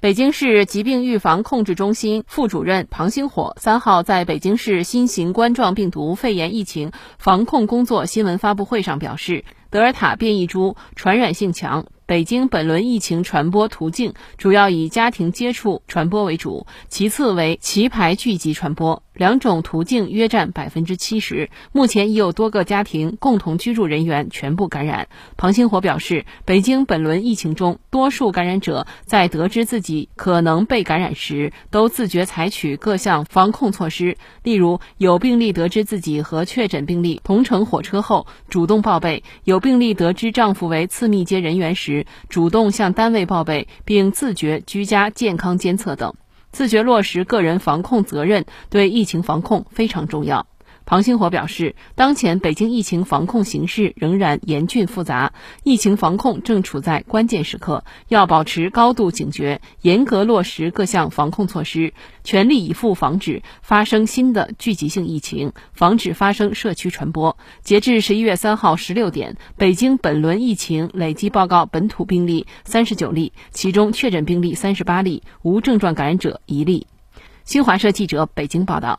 北京市疾病预防控制中心副主任庞星火三号在北京市新型冠状病毒肺炎疫情防控工作新闻发布会上表示，德尔塔变异株传染性强。北京本轮疫情传播途径主要以家庭接触传播为主，其次为棋牌聚集传播，两种途径约占百分之七十。目前已有多个家庭共同居住人员全部感染。庞星火表示，北京本轮疫情中，多数感染者在得知自己可能被感染时，都自觉采取各项防控措施，例如有病例得知自己和确诊病例同乘火车后，主动报备；有病例得知丈夫为次密接人员时，主动向单位报备，并自觉居家健康监测等，自觉落实个人防控责任，对疫情防控非常重要。庞星火表示，当前北京疫情防控形势仍然严峻复杂，疫情防控正处在关键时刻，要保持高度警觉，严格落实各项防控措施，全力以赴防止发生新的聚集性疫情，防止发生社区传播。截至十一月三号十六点，北京本轮疫情累计报告本土病例三十九例，其中确诊病例三十八例，无症状感染者一例。新华社记者北京报道。